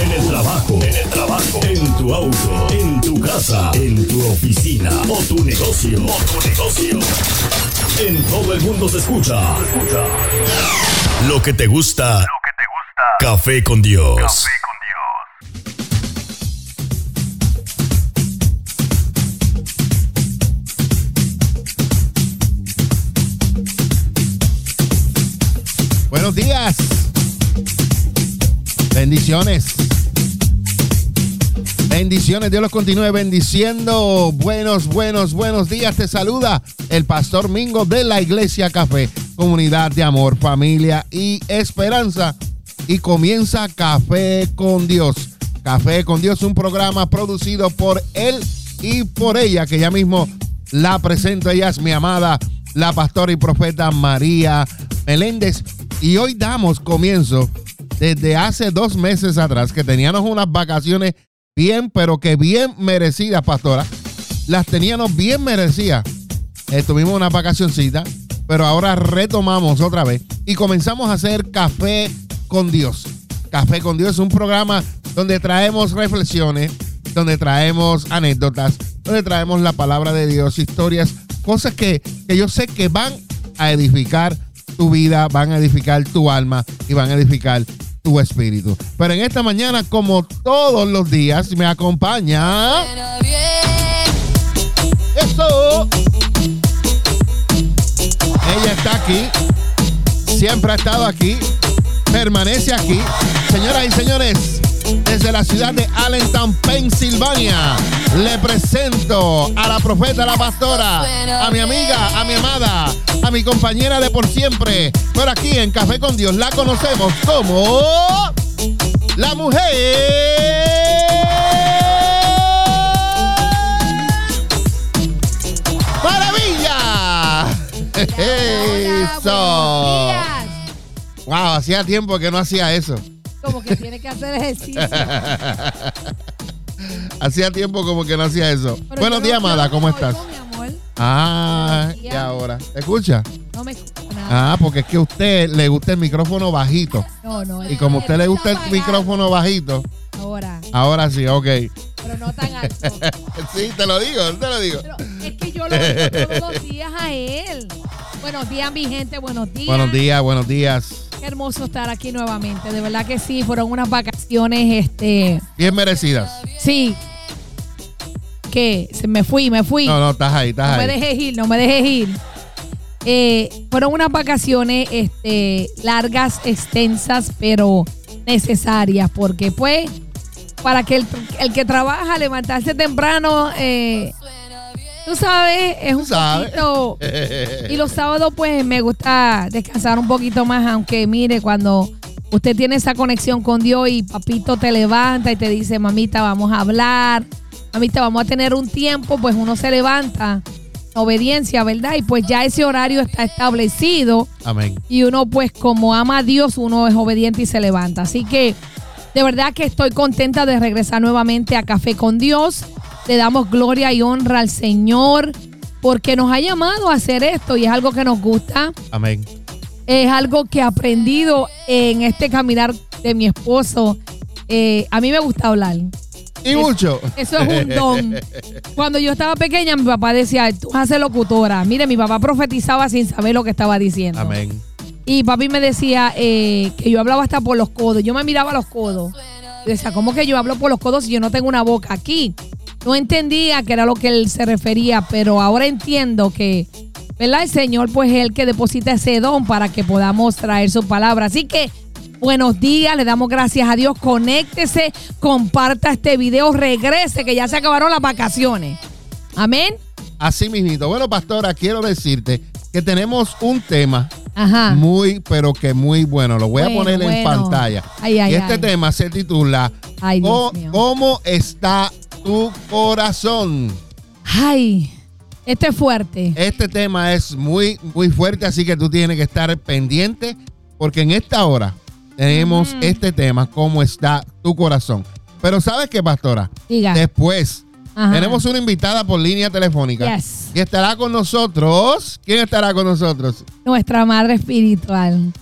En el trabajo, en el trabajo, en tu auto, en tu casa, en tu oficina o tu negocio, o tu negocio. En todo el mundo se escucha. Escucha. Lo que te gusta. Lo que te gusta. Café con Dios. Café con Buenos días. Bendiciones. Bendiciones, Dios los continúe bendiciendo. Buenos, buenos, buenos días. Te saluda el pastor Mingo de la Iglesia Café, comunidad de amor, familia y esperanza. Y comienza Café con Dios. Café con Dios, un programa producido por él y por ella, que ya mismo la presento. Ella es mi amada, la pastora y profeta María Meléndez. Y hoy damos comienzo desde hace dos meses atrás, que teníamos unas vacaciones bien, pero que bien merecidas, pastora. Las teníamos bien merecidas. Estuvimos una vacacioncita, pero ahora retomamos otra vez y comenzamos a hacer Café con Dios. Café con Dios es un programa donde traemos reflexiones, donde traemos anécdotas, donde traemos la palabra de Dios, historias, cosas que, que yo sé que van a edificar tu vida, van a edificar tu alma y van a edificar tu espíritu. Pero en esta mañana, como todos los días, me acompaña. Eso. Ella está aquí. Siempre ha estado aquí. Permanece aquí. Señoras y señores, desde la ciudad de Allentown, Pensilvania, le presento a la profeta, la pastora, a mi amiga, a mi amada, a mi compañera de por siempre. Pero aquí en Café con Dios la conocemos como la mujer. ¡Maravilla! Eso. Wow, hacía tiempo que no hacía eso. Como que tiene que hacer ejercicio. hacía tiempo como que no hacía eso. Pero Buenos días, Amada, ¿cómo estás? oigo, mi amor. Ah, y ahora. ¿Te escucha? No me escucha nada. Ah, porque es que a usted le gusta el micrófono bajito. No, no. Y como a usted le gusta el apagado. micrófono bajito, Ahora, ahora sí, ok. pero no tan alto. Sí, te lo digo, te lo digo. Pero es que yo lo oigo todos los días a él. Buenos días, mi gente. Buenos días. Buenos días, buenos días. Qué hermoso estar aquí nuevamente. De verdad que sí, fueron unas vacaciones, este. Bien merecidas. Sí. Que se me fui, me fui. No, no, estás ahí, estás No me ahí. dejes ir, no me dejes ir. Eh, fueron unas vacaciones este, largas, extensas, pero necesarias, porque pues, para que el, el que trabaja, levantarse temprano, eh, tú sabes, es un sabes. poquito... Y los sábados, pues, me gusta descansar un poquito más, aunque mire, cuando usted tiene esa conexión con Dios y papito te levanta y te dice, mamita, vamos a hablar, mamita, vamos a tener un tiempo, pues uno se levanta, obediencia, ¿verdad? Y pues ya ese horario está establecido Amén. y uno, pues, como ama a Dios, uno es obediente y se levanta. Así que, de verdad que estoy contenta de regresar nuevamente a Café con Dios. Le damos gloria y honra al Señor porque nos ha llamado a hacer esto y es algo que nos gusta. Amén. Es algo que he aprendido en este caminar de mi esposo. Eh, a mí me gusta hablar. Y mucho. Eso es un don. Cuando yo estaba pequeña, mi papá decía, tú vas a ser locutora. Mire, mi papá profetizaba sin saber lo que estaba diciendo. Amén. Y papi me decía eh, que yo hablaba hasta por los codos. Yo me miraba a los codos. Y decía, ¿cómo que yo hablo por los codos si yo no tengo una boca aquí? No entendía que era lo que él se refería, pero ahora entiendo que, ¿verdad? El Señor pues es el que deposita ese don para que podamos traer su palabra. Así que buenos días, le damos gracias a Dios. Conéctese, comparta este video, regrese, que ya se acabaron las vacaciones. Amén. Así mismito. Bueno, pastora, quiero decirte que tenemos un tema Ajá. muy, pero que muy bueno. Lo voy a Bueno, poner en pantalla. Ay, ay, y este ay. tema se titula Dios "Co- mío. ¿Cómo está tu corazón? Ay, Este es fuerte. Este tema es muy, muy fuerte, así que tú tienes que estar pendiente porque en esta hora tenemos este tema, cómo está tu corazón. Pero ¿sabes qué, pastora? Diga. Después Ajá. tenemos una invitada por línea telefónica Yes. y estará con nosotros. ¿Quién estará con nosotros? Nuestra madre espiritual.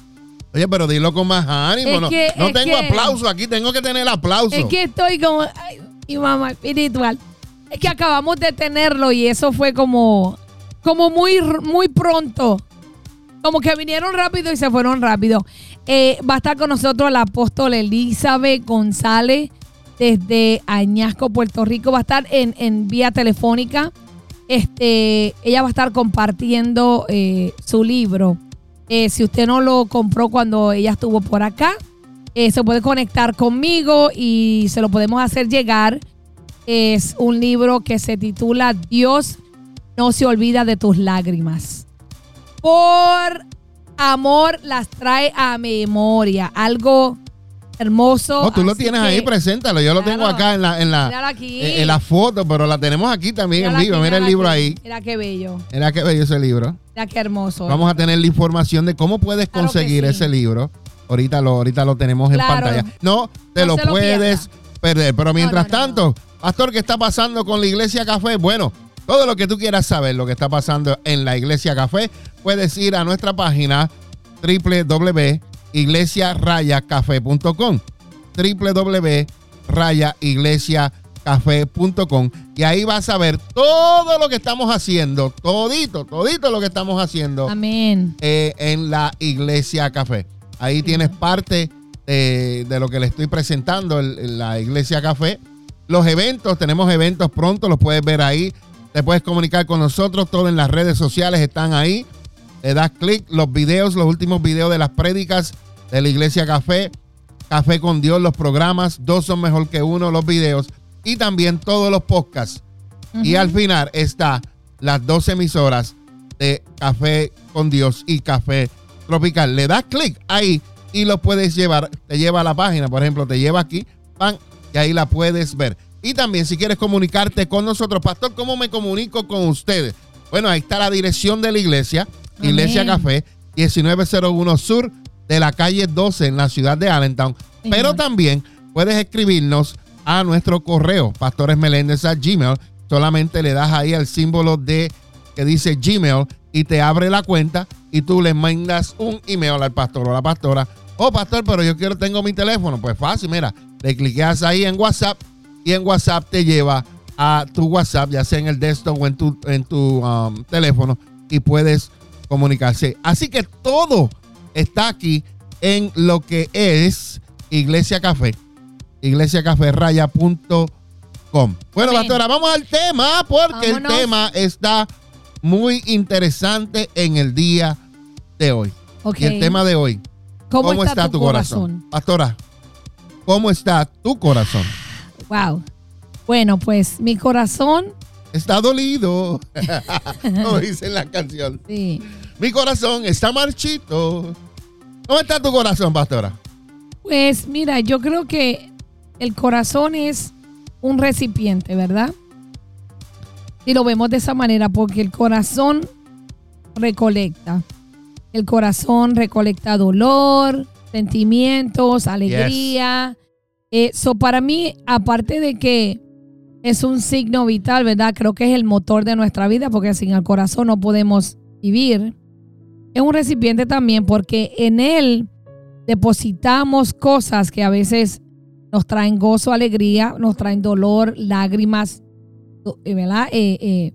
Oye, pero dilo con más ánimo. Es no que- no es tengo que- aplauso aquí, tengo que tener aplauso. Es que estoy como, ay, mi mamá espiritual. Es que acabamos de tenerlo y eso fue como, como muy, muy pronto. Como que vinieron rápido y se fueron rápido. Eh, va a estar con nosotros la apóstol Elizabeth González desde Añasco, Puerto Rico. Va a estar en, en vía telefónica. Este, ella va a estar compartiendo eh, su libro. Eh, si usted no lo compró cuando ella estuvo por acá, eh, se puede conectar conmigo y se lo podemos hacer llegar. Es un libro que se titula Dios no se olvida de tus lágrimas. Por amor las trae a memoria. Algo hermoso. No, tú lo tienes que- ahí, preséntalo. Yo lo tengo acá en la, en la, aquí. en, la foto, pero la tenemos aquí también Mírala en vivo. aquí, Mira el libro aquí. ahí. Mira qué bello. Mira qué bello ese libro. Mira qué hermoso. Vamos a tener la información de cómo puedes Claro conseguir sí. ese libro. Ahorita lo, ahorita lo tenemos en pantalla. No, te No lo puedes perder. Pero mientras no, no. tanto, Pastor, ¿qué está pasando con la Iglesia Café? Bueno, todo lo que tú quieras saber, lo que está pasando en la Iglesia Café, puedes ir a nuestra página www.iglesiarayacafé.com www.rayaiglesiacafé.com y ahí vas a ver todo lo que estamos haciendo, todito, todito lo que estamos haciendo Amén. eh, en la Iglesia Café. Ahí tienes parte de, de lo que le estoy presentando en, en la Iglesia Café. Los eventos, tenemos eventos pronto, los puedes ver ahí. Te puedes comunicar con nosotros, todo en las redes sociales están ahí. Le das clic, los videos, los últimos videos de las prédicas de la Iglesia Café, Café con Dios, los programas, dos son mejor que uno, los videos y también todos los podcasts. Y al final está las dos emisoras de Café con Dios y Café Tropical. Le das clic ahí y lo puedes llevar, te lleva a la página, por ejemplo, te lleva aquí, pan, y ahí la puedes ver. Y también si quieres comunicarte con nosotros, pastor, ¿cómo me comunico con ustedes? Bueno, ahí está la dirección de la iglesia, Amén. Iglesia Café, 1901 Sur de la calle 12 en la ciudad de Allentown. Señor. Pero también puedes escribirnos a nuestro correo, pastoresmeléndez a Gmail. Solamente le das ahí al símbolo de que dice Gmail y te abre la cuenta y tú le mandas un email al pastor o la pastora. Oh, pastor, pero yo quiero, tengo mi teléfono. Pues fácil, mira, le cliqueas ahí en WhatsApp y en WhatsApp te lleva a tu WhatsApp, ya sea en el desktop o en tu, en tu um, teléfono y puedes comunicarse. Así que todo está aquí en lo que es Iglesia Café, iglesiacaferraya.com. Bueno, pastora, vamos al tema porque Vámonos. el tema está muy interesante en el día de hoy. Y el tema de hoy, ¿Cómo, está, tu corazón? Pastora, ¿cómo está tu corazón? Wow. Bueno, pues mi corazón, Está dolido, como dice en la canción. sí. Mi corazón está marchito. ¿Cómo está tu corazón, pastora? Pues mira, yo creo que el corazón es un recipiente, ¿verdad? Y lo vemos de esa manera porque el corazón recolecta. El corazón recolecta dolor, sentimientos, alegría. Eso para mí, aparte de que es un signo vital, ¿verdad? Creo que es el motor de nuestra vida porque sin el corazón no podemos vivir. Es un recipiente también porque en él depositamos cosas que a veces nos traen gozo, alegría, nos traen dolor, lágrimas, eh, ¿verdad? Eh, eh,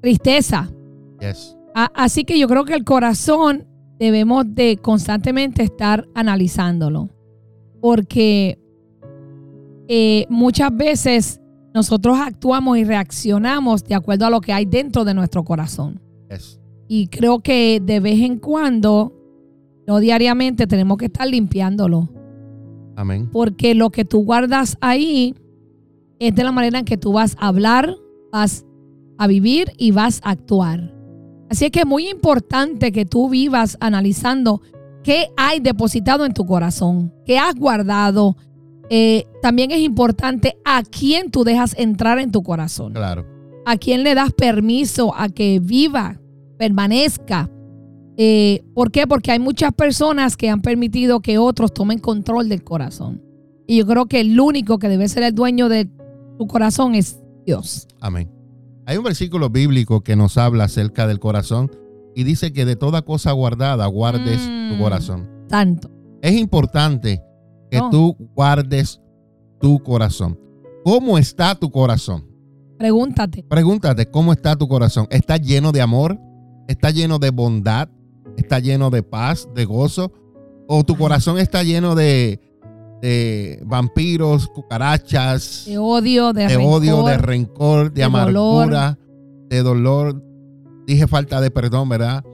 tristeza. Yes. A- Así que yo creo que el corazón debemos de constantemente estar analizándolo. Porque eh, muchas veces nosotros actuamos y reaccionamos de acuerdo a lo que hay dentro de nuestro corazón. Yes. Y creo que de vez en cuando, no diariamente, tenemos que estar limpiándolo. Amén. Porque lo que tú guardas ahí es de la manera en que tú vas a hablar, vas a vivir y vas a actuar. Así es que es muy importante que tú vivas analizando qué hay depositado en tu corazón, qué has guardado. Eh, también es importante a quién tú dejas entrar en tu corazón. Claro. ¿A quién le das permiso a que viva, permanezca? Eh, ¿Por qué? Porque hay muchas personas que han permitido que otros tomen control del corazón. Y yo creo que el único que debe ser el dueño de tu corazón es Dios. Amén. Hay un versículo bíblico que nos habla acerca del corazón y dice que de toda cosa guardada guardes tu Mm. corazón. Tanto. Es importante que No. tú guardes tu corazón. ¿Cómo está tu corazón? Pregúntate. Pregúntate, ¿cómo está tu corazón? ¿Está lleno de amor? ¿Está lleno de bondad? ¿Está lleno de paz, de gozo? ¿O tu corazón está lleno de, de vampiros, cucarachas, De odio, de, de odio, de rencor, rencor, de, de amargura, de dolor? Dije falta de perdón, ¿verdad?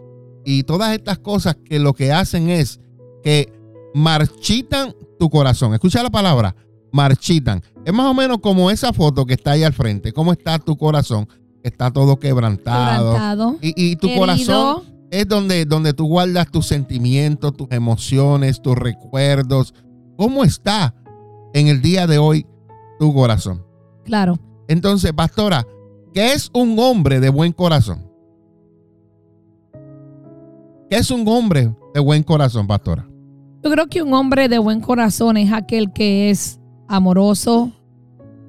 Y todas estas cosas que lo que hacen es que marchitan tu corazón. Escucha la palabra, marchitan. Es más o menos como esa foto que está ahí al frente. ¿Cómo está tu corazón? Está todo quebrantado. quebrantado, Y, y tu herido. corazón es donde, donde tú guardas tus sentimientos, tus emociones, tus recuerdos. ¿Cómo está en el día de hoy tu corazón? Claro. Entonces, pastora, ¿qué es un hombre de buen corazón? ¿Qué es un hombre de buen corazón, pastora? Yo creo que un hombre de buen corazón es aquel que es amoroso,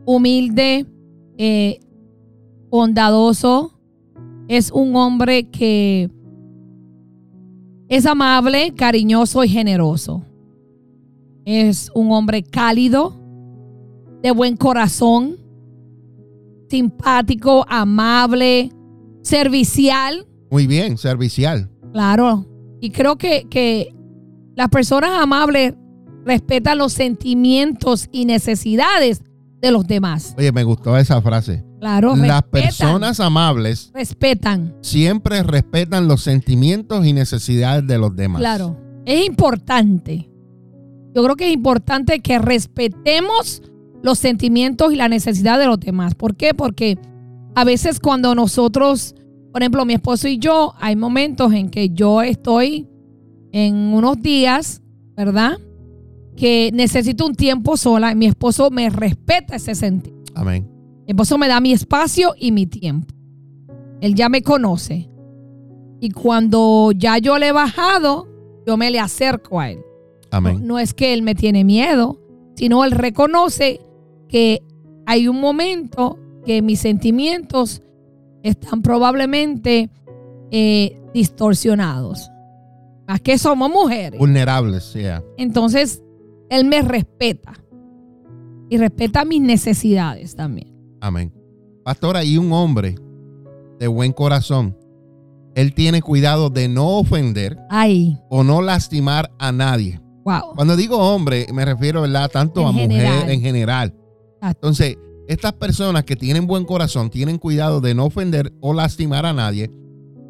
humilde, eh, bondadoso. Es un hombre que es amable, cariñoso y generoso. Es un hombre cálido, de buen corazón, simpático, amable, servicial. Muy bien, servicial. Claro. Y creo que, que las personas amables respetan los sentimientos y necesidades de los demás. Oye, me gustó esa frase. Claro, Las respetan, personas amables respetan. siempre respetan los sentimientos y necesidades de los demás. Claro. Es importante. Yo creo que es importante que respetemos los sentimientos y la necesidad de los demás. ¿Por qué? Porque a veces cuando nosotros, por ejemplo, mi esposo y yo, hay momentos en que yo estoy en unos días, ¿verdad? Que necesito un tiempo sola y mi esposo me respeta ese sentido. Amén. Mi esposo me da mi espacio y mi tiempo. Él ya me conoce. Y cuando ya yo le he bajado, yo me le acerco a él. No, es que él me tiene miedo, sino él reconoce que hay un momento que mis sentimientos están probablemente eh, distorsionados. Más que somos mujeres. Vulnerables, yeah. Entonces, él me respeta. Y respeta mis necesidades también. Amén. Pastora, y un hombre de buen corazón, él tiene cuidado de no ofender Ay, o no lastimar a nadie. Wow. Cuando digo hombre, me refiero, ¿verdad? Tanto En a mujer general. en general. Entonces, estas personas que tienen buen corazón, tienen cuidado de no ofender o lastimar a nadie,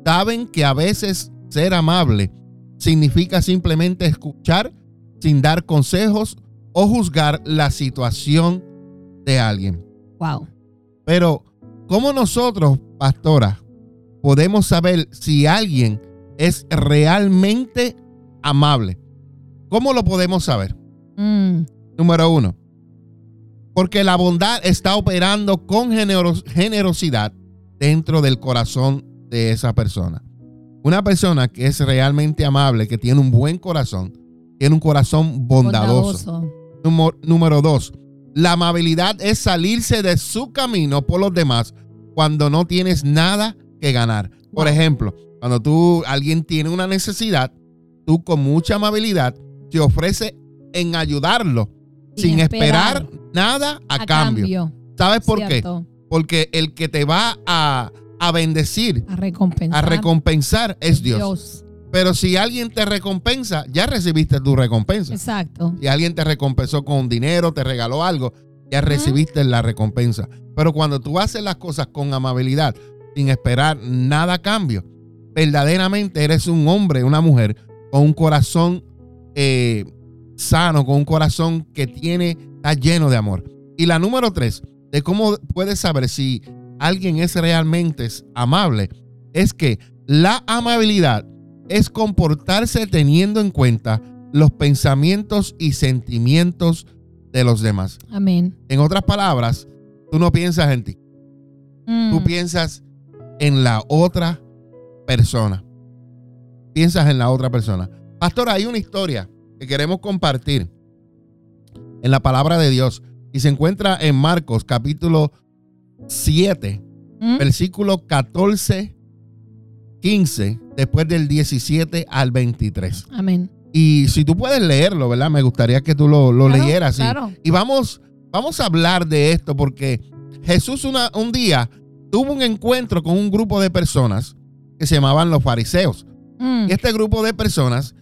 saben que a veces ser amable significa simplemente escuchar sin dar consejos o juzgar la situación de alguien. Wow. Pero, ¿cómo nosotros, pastora, podemos saber si alguien es realmente amable? ¿Cómo lo podemos saber? Mm, Número uno, porque la bondad está operando con generos- generosidad dentro del corazón de esa persona. Una persona que es realmente amable, que tiene un buen corazón, tiene un corazón bondadoso. bondadoso. Número, número dos, la amabilidad es salirse de su camino por los demás cuando no tienes nada que ganar. Por Wow. ejemplo, cuando tú, alguien tiene una necesidad, tú con mucha amabilidad te ofrece en ayudarlo sin, Sin esperar, esperar. nada a, cambio. ¿Sabes por Cierto. qué? Porque el que te va a, a bendecir, A recompensar. a recompensar es Dios. Pero si alguien te recompensa, ya recibiste tu recompensa. Exacto. Si alguien te recompensó con dinero, te regaló algo, ya recibiste la recompensa. Pero cuando tú haces las cosas con amabilidad, sin esperar nada a cambio, verdaderamente eres un hombre, una mujer con un corazón eh, sano, con un corazón que tiene, está lleno de amor. Y la número tres, de cómo puedes saber si alguien es realmente amable, es que la amabilidad es comportarse teniendo en cuenta los pensamientos y sentimientos de los demás. Amén. En otras palabras, tú no piensas en ti. Mm. tú piensas en la otra persona. Piensas en la otra persona. Pastor, hay una historia que queremos compartir en la palabra de Dios y se encuentra en Marcos capítulo 7, Mm. versículo 14, 15, después del 17 al 23. Amén. Y si tú puedes leerlo, ¿verdad? Me gustaría que tú lo, lo Claro, leyeras. y- claro. Y, vamos, vamos a hablar de esto porque Jesús una- un día tuvo un encuentro con un grupo de personas que se llamaban los fariseos. Mm. Y este grupo de personas,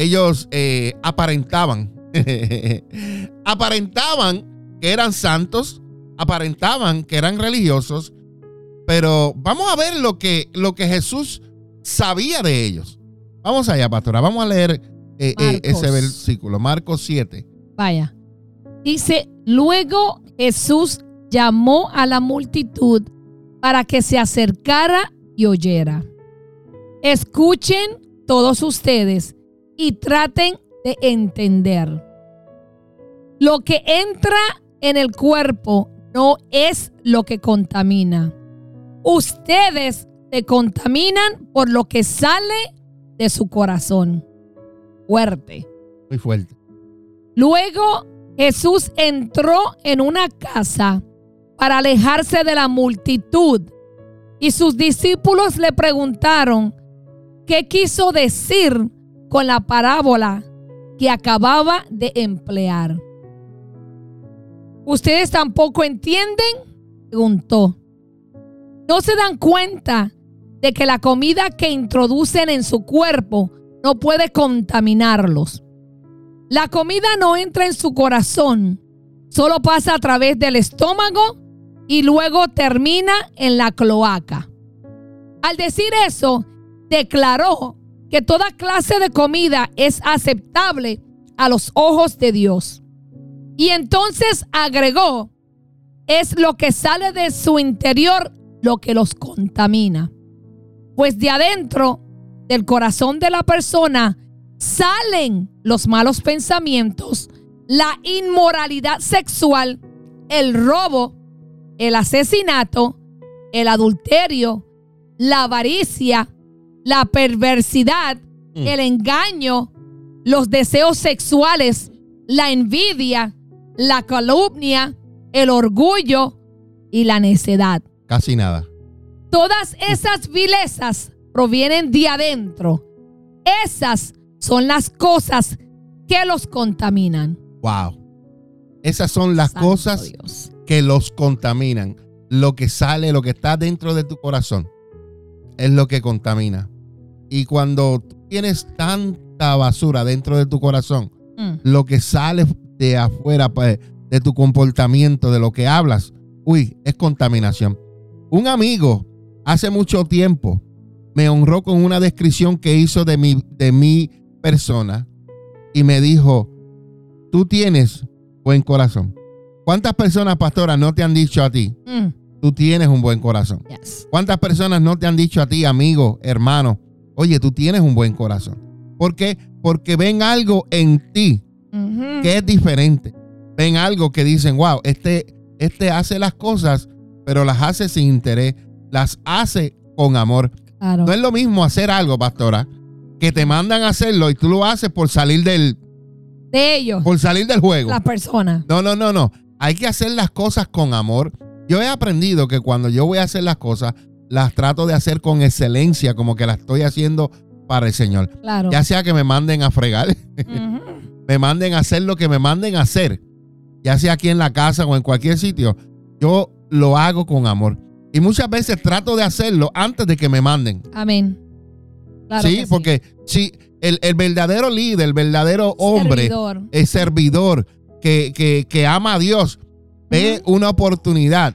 ellos eh, aparentaban, aparentaban que eran santos, aparentaban que eran religiosos, pero vamos a ver lo que, lo que Jesús sabía de ellos. Vamos allá, pastora, vamos a leer eh, eh, ese versículo, Marcos 7. Vaya. Dice, luego Jesús llamó a la multitud para que se acercara y oyera. Escuchen todos ustedes y traten de entender. Lo que entra en el cuerpo no es lo que contamina. Ustedes se contaminan por lo que sale de su corazón. Fuerte. Muy fuerte. Luego Jesús entró en una casa para alejarse de la multitud y sus discípulos le preguntaron qué quiso decir con la parábola que acababa de emplear. ¿Ustedes tampoco entienden? Preguntó. ¿No se dan cuenta de que la comida que introducen en su cuerpo no puede contaminarlos? La comida no entra en su corazón, solo pasa a través del estómago y luego termina en la cloaca. Al decir eso, declaró que toda clase de comida es aceptable a los ojos de Dios. Y entonces agregó, es lo que sale de su interior lo que los contamina. Pues de adentro del corazón de la persona salen los malos pensamientos, la inmoralidad sexual, el robo, el asesinato, el adulterio, la avaricia, la perversidad, Mm. el engaño, los deseos sexuales, la envidia, la calumnia, el orgullo y la necedad. Casi nada. Todas esas vilezas provienen de adentro. Esas son las cosas que los contaminan. Wow. Esas son las Santo cosas Dios. que los contaminan. Lo que sale, lo que está dentro de tu corazón, es lo que contamina. Y cuando tú tienes tanta basura dentro de tu corazón, Mm. lo que sale de afuera, pues, de tu comportamiento, de lo que hablas, uy, es contaminación. Un amigo hace mucho tiempo me honró con una descripción que hizo de mi, de mi persona y me dijo, tú tienes buen corazón. ¿Cuántas personas, pastora, no te han dicho a ti, Mm. tú tienes un buen corazón? Yes. ¿Cuántas personas no te han dicho a ti, amigo, hermano, oye, tú tienes un buen corazón? ¿Por qué? Porque ven algo en ti que es diferente. Ven algo que dicen, wow, este, este hace las cosas, pero las hace sin interés, las hace con amor. Claro. No es lo mismo hacer algo, pastora, que te mandan a hacerlo y tú lo haces por salir del, De ellos, por salir del juego. las personas. No, no, no, no. Hay que hacer las cosas con amor. Yo he aprendido que cuando yo voy a hacer las cosas, las trato de hacer con excelencia, como que las estoy haciendo para el Señor. Claro. Ya sea que me manden a fregar, me manden a hacer lo que me manden a hacer, ya sea aquí en la casa o en cualquier sitio, yo lo hago con amor. Y muchas veces trato de hacerlo antes de que me manden. Amén. Claro sí, que porque si el, el verdadero líder, el verdadero hombre, Servidor. el servidor que, que- que ama a Dios, ve una oportunidad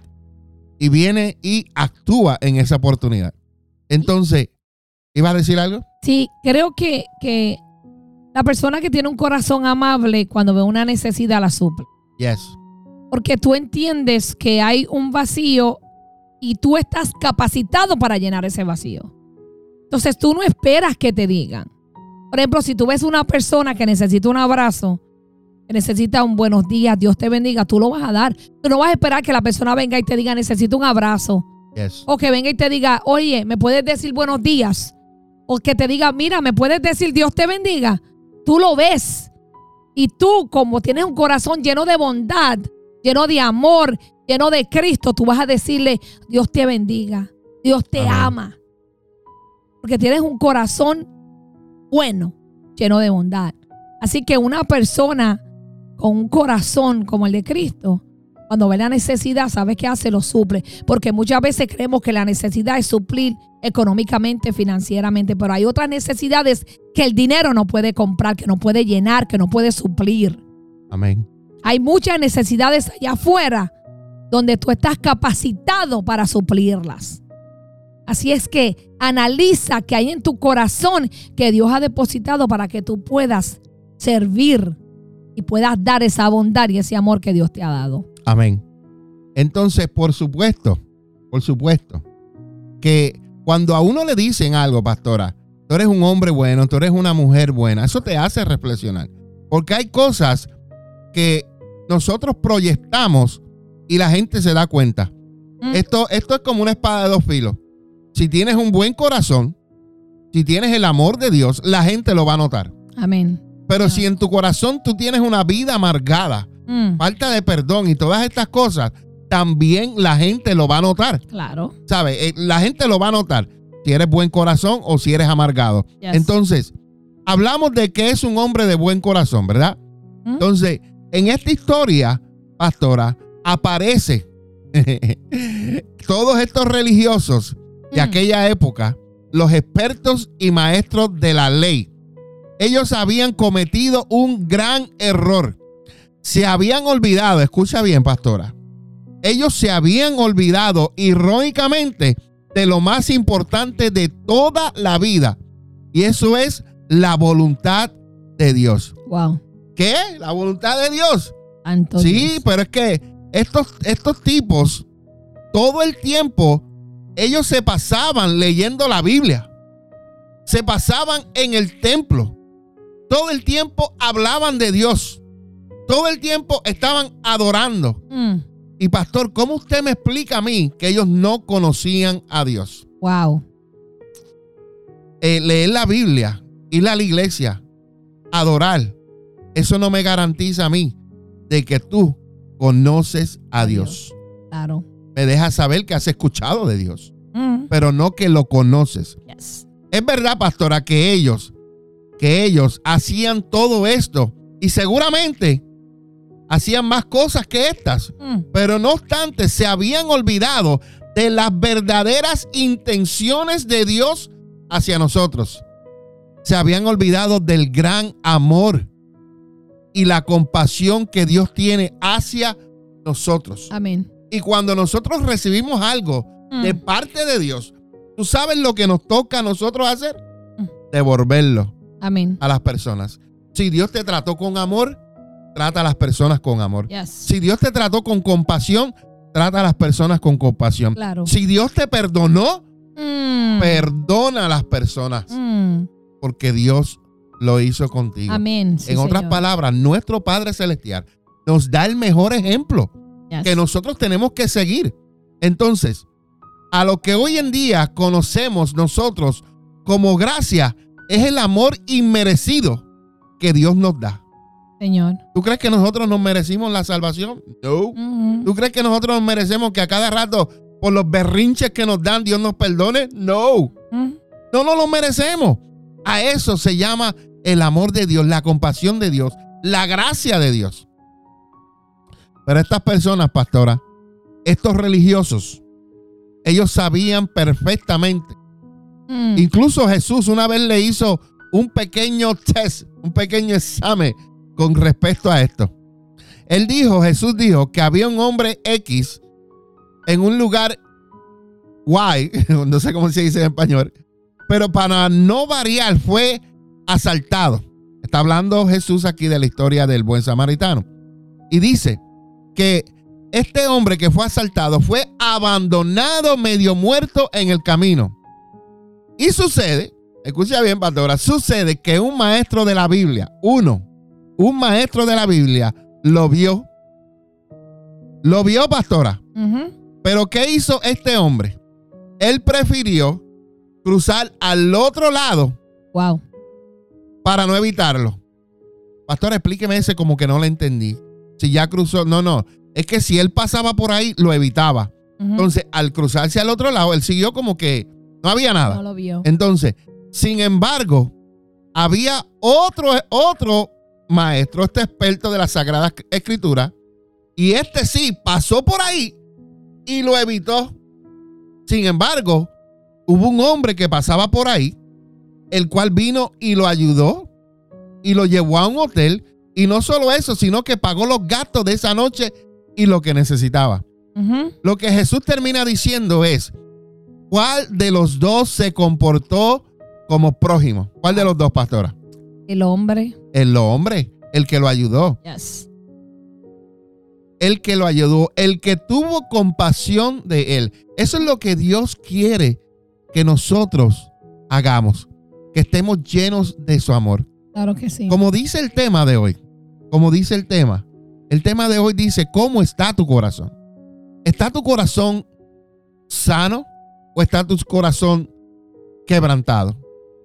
y viene y actúa en esa oportunidad. Entonces, ¿iba a decir algo? Sí, creo que, que la persona que tiene un corazón amable cuando ve una necesidad la suple. Yes. Porque tú entiendes que hay un vacío y tú estás capacitado para llenar ese vacío. Entonces tú no esperas que te digan. Por ejemplo, si tú ves una persona que necesita un abrazo, necesita un buenos días, Dios te bendiga, tú lo vas a dar. Tú no vas a esperar que la persona venga y te diga necesito un abrazo. Yes. O que venga y te diga, oye, ¿me puedes decir buenos días? O que te diga, mira, ¿me puedes decir Dios te bendiga? Tú lo ves. Y tú, como tienes un corazón lleno de bondad, lleno de amor, lleno de Cristo, tú vas a decirle, Dios te bendiga, Dios te Amén. ama. Porque tienes un corazón bueno, lleno de bondad. Así que una persona con un corazón como el de Cristo, cuando ve la necesidad, ¿sabes qué hace? Lo suple. Porque muchas veces creemos que la necesidad es suplir económicamente, financieramente, pero hay otras necesidades que el dinero no puede comprar, que no puede llenar, que no puede suplir. Amén. Hay muchas necesidades allá afuera donde tú estás capacitado para suplirlas. Así es que analiza que hay en tu corazón que Dios ha depositado para que tú puedas servir y puedas dar esa bondad y ese amor que Dios te ha dado. Amén. Entonces, por supuesto, por supuesto, que cuando a uno le dicen algo, pastora, tú eres un hombre bueno, tú eres una mujer buena, eso te hace reflexionar. Porque hay cosas que nosotros proyectamos y la gente se da cuenta. Mm. Esto, esto es como una espada de dos filos. Si tienes un buen corazón, si tienes el amor de Dios, la gente lo va a notar. Amén. Pero si en tu corazón tú tienes una vida amargada, Mm, falta de perdón y todas estas cosas, también la gente lo va a notar. claro. ¿Sabes? Eh, La gente lo va a notar si eres buen corazón o si eres amargado. Yes. Entonces, hablamos de que es un hombre de buen corazón, ¿verdad? ¿Mm? Entonces, en esta historia, pastora, aparece todos estos religiosos de Mm. aquella época, los expertos y maestros de la ley. Ellos habían cometido un gran error. Se habían olvidado, escucha bien, pastora. Ellos se habían olvidado irónicamente de lo más importante de toda la vida. Y eso es la voluntad de Dios. Wow. ¿Qué? La voluntad de Dios. Santo Sí, pero es que estos, estos tipos, todo el tiempo, ellos se pasaban leyendo la Biblia. Se pasaban en el templo. Todo el tiempo hablaban de Dios. Todo el tiempo estaban adorando. Mm, Y pastor, ¿cómo usted me explica a mí que ellos no conocían a Dios? Wow. Eh, leer la Biblia, ir a la iglesia, adorar, eso no me garantiza a mí de que tú conoces a Dios. Claro. Me deja saber que has escuchado de Dios, Mm, pero no que lo conoces. yes. Es verdad, pastora, que ellos, que ellos hacían todo esto y seguramente hacían más cosas que estas, Mm, pero no obstante se habían olvidado de las verdaderas intenciones de Dios hacia nosotros. Se habían olvidado del gran amor y la compasión que Dios tiene hacia nosotros. Amén. Y cuando nosotros recibimos algo Mm, de parte de Dios, ¿tú sabes lo que nos toca a nosotros hacer? Mm. Devolverlo Amén. a las personas. Si Dios te trató con amor, trata a las personas con amor. Yes. Si Dios te trató con compasión, trata a las personas con compasión. Claro. Si Dios te perdonó, Mm, perdona a las personas mm, porque Dios lo hizo contigo. Amén. Sí, en otras Señor. palabras, nuestro Padre Celestial nos da el mejor ejemplo Yes. que nosotros tenemos que seguir. Entonces, a lo que hoy en día conocemos nosotros como gracia es el amor inmerecido que Dios nos da. Señor. ¿Tú crees que nosotros nos merecimos la salvación? No. Mm, ¿Tú crees que nosotros nos merecemos que a cada rato, por los berrinches que nos dan, Dios nos perdone? No. mm, No nos lo merecemos. A eso se llama el amor de Dios, la compasión de Dios, la gracia de Dios. Pero estas personas, pastora, estos religiosos, ellos sabían perfectamente. Mm. Incluso Jesús una vez le hizo un pequeño test, un pequeño examen con respecto a esto. Él dijo, Jesús dijo que había un hombre X en un lugar Y, no sé cómo se dice en español, pero para no variar fue asaltado. Está hablando Jesús aquí de la historia del buen samaritano. Y dice que este hombre que fue asaltado fue abandonado medio muerto en el camino. Y sucede, escucha bien, pastora, sucede que un maestro de la Biblia, uno, un maestro de la Biblia, lo vio. Lo vio, pastora. Pero ¿qué hizo este hombre? él prefirió cruzar al otro lado Wow. para no evitarlo. Pastor, explíqueme ese como que no lo entendí. Si ya cruzó, no, no. Es que si él pasaba por ahí, lo evitaba. Entonces, al cruzarse al otro lado, él siguió como que no había nada. no lo vio. Entonces, sin embargo, había otro, otro maestro, este experto de la Sagrada Escritura, y este sí pasó por ahí y lo evitó. Sin embargo, hubo un hombre que pasaba por ahí, el cual vino y lo ayudó y lo llevó a un hotel. Y no solo eso, sino que pagó los gastos de esa noche y lo que necesitaba. Lo que Jesús termina diciendo es, ¿cuál de los dos se comportó como prójimo? ¿Cuál de los dos, pastora? El hombre. El hombre, el que lo ayudó, Yes. el que lo ayudó, el que tuvo compasión de él. Eso es lo que Dios quiere que nosotros hagamos, que estemos llenos de su amor. Claro que sí. Como dice el tema de hoy, como dice el tema, el tema de hoy dice, ¿cómo está tu corazón? ¿Está tu corazón sano o está tu corazón quebrantado?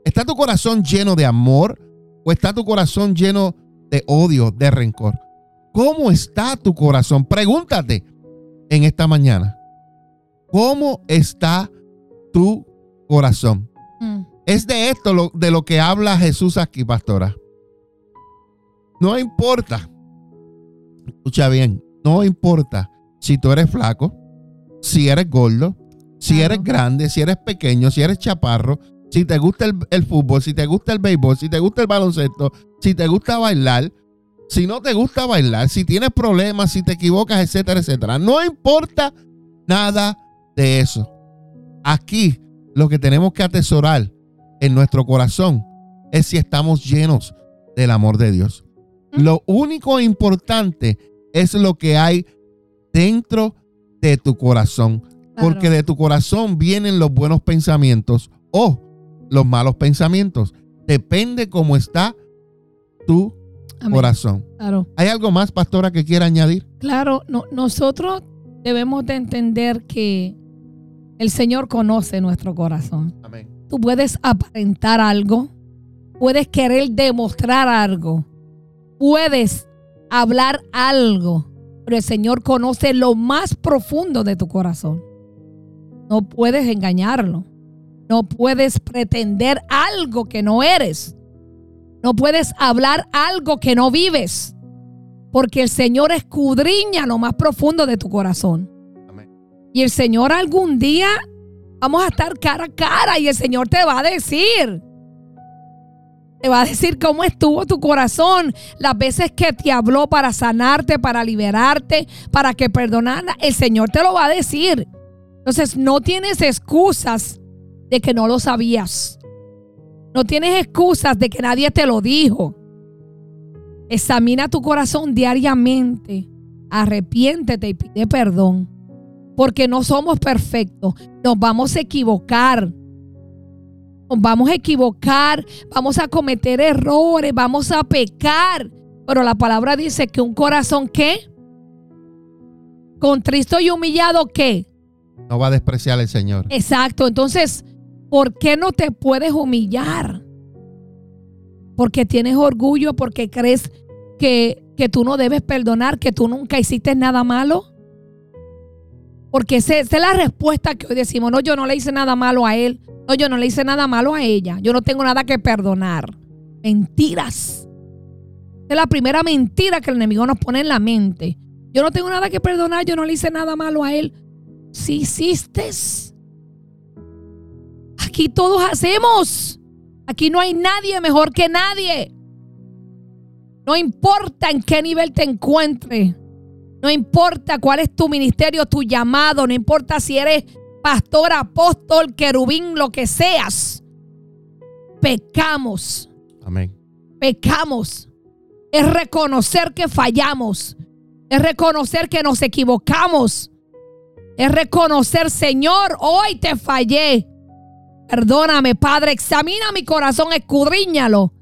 ¿Está tu corazón lleno de amor o está tu corazón lleno de odio, de rencor? ¿Cómo está tu corazón? Pregúntate en esta mañana. ¿Cómo está tu corazón? Mm. Es de esto lo- de lo que habla Jesús aquí, pastora. No importa, escucha bien, no importa si tú eres flaco, si eres gordo, si Claro. eres grande, si eres pequeño, si eres chaparro, si te gusta el, el fútbol, si te gusta el béisbol, si te gusta el baloncesto, si te gusta bailar, si no te gusta bailar, si tienes problemas, si te equivocas, etcétera, etcétera. No importa nada de eso. Aquí lo que tenemos que atesorar en nuestro corazón es si estamos llenos del amor de Dios. Lo único importante es lo que hay dentro de tu corazón. Claro. Porque de tu corazón vienen los buenos pensamientos o los malos pensamientos. Depende cómo está tu Amén. corazón. Claro. ¿Hay algo más, pastora, que quiera añadir? Claro, no- nosotros debemos de entender que el Señor conoce nuestro corazón. Amén. Tú puedes aparentar algo, puedes querer demostrar algo, puedes hablar algo, pero el Señor conoce lo más profundo de tu corazón. No puedes engañarlo. No puedes pretender algo que no eres. No puedes hablar algo que no vives. Porque el Señor escudriña lo más profundo de tu corazón. Amén. Y el Señor algún día vamos a estar cara a cara y el Señor te va a decir. Te va a decir cómo estuvo tu corazón, las veces que te habló para sanarte, para liberarte, para que perdonara. El Señor te lo va a decir. Entonces no tienes excusas de que no lo sabías. No tienes excusas de que nadie te lo dijo. Examina tu corazón diariamente. Arrepiéntete y pide perdón. Porque no somos perfectos. Nos vamos a equivocar. Nos vamos a equivocar. Vamos a cometer errores. Vamos a pecar. Pero la palabra dice que un corazón que contristo y humillado que No va a despreciar al Señor. Exacto. Entonces, ¿por qué no te puedes humillar? Porque tienes orgullo, porque crees que, que tú no debes perdonar, que tú nunca hiciste nada malo. Porque esa es la respuesta que hoy decimos. No, yo no le hice nada malo a él. No, yo no le hice nada malo a ella. Yo no tengo nada que perdonar. Mentiras. Es la primera mentira que el enemigo nos pone en la mente. Yo no tengo nada que perdonar. Yo no le hice nada malo a él. Si hiciste. Aquí todos hacemos. Aquí no hay nadie mejor que nadie. No importa en qué nivel te encuentres. No importa cuál es tu ministerio, tu llamado. No importa si eres pastor, apóstol, querubín, lo que seas. Pecamos. Amén. Pecamos. Es reconocer que fallamos. Es reconocer que nos equivocamos. Es reconocer, Señor, hoy te fallé. Perdóname, Padre, examina mi corazón, escudriñalo.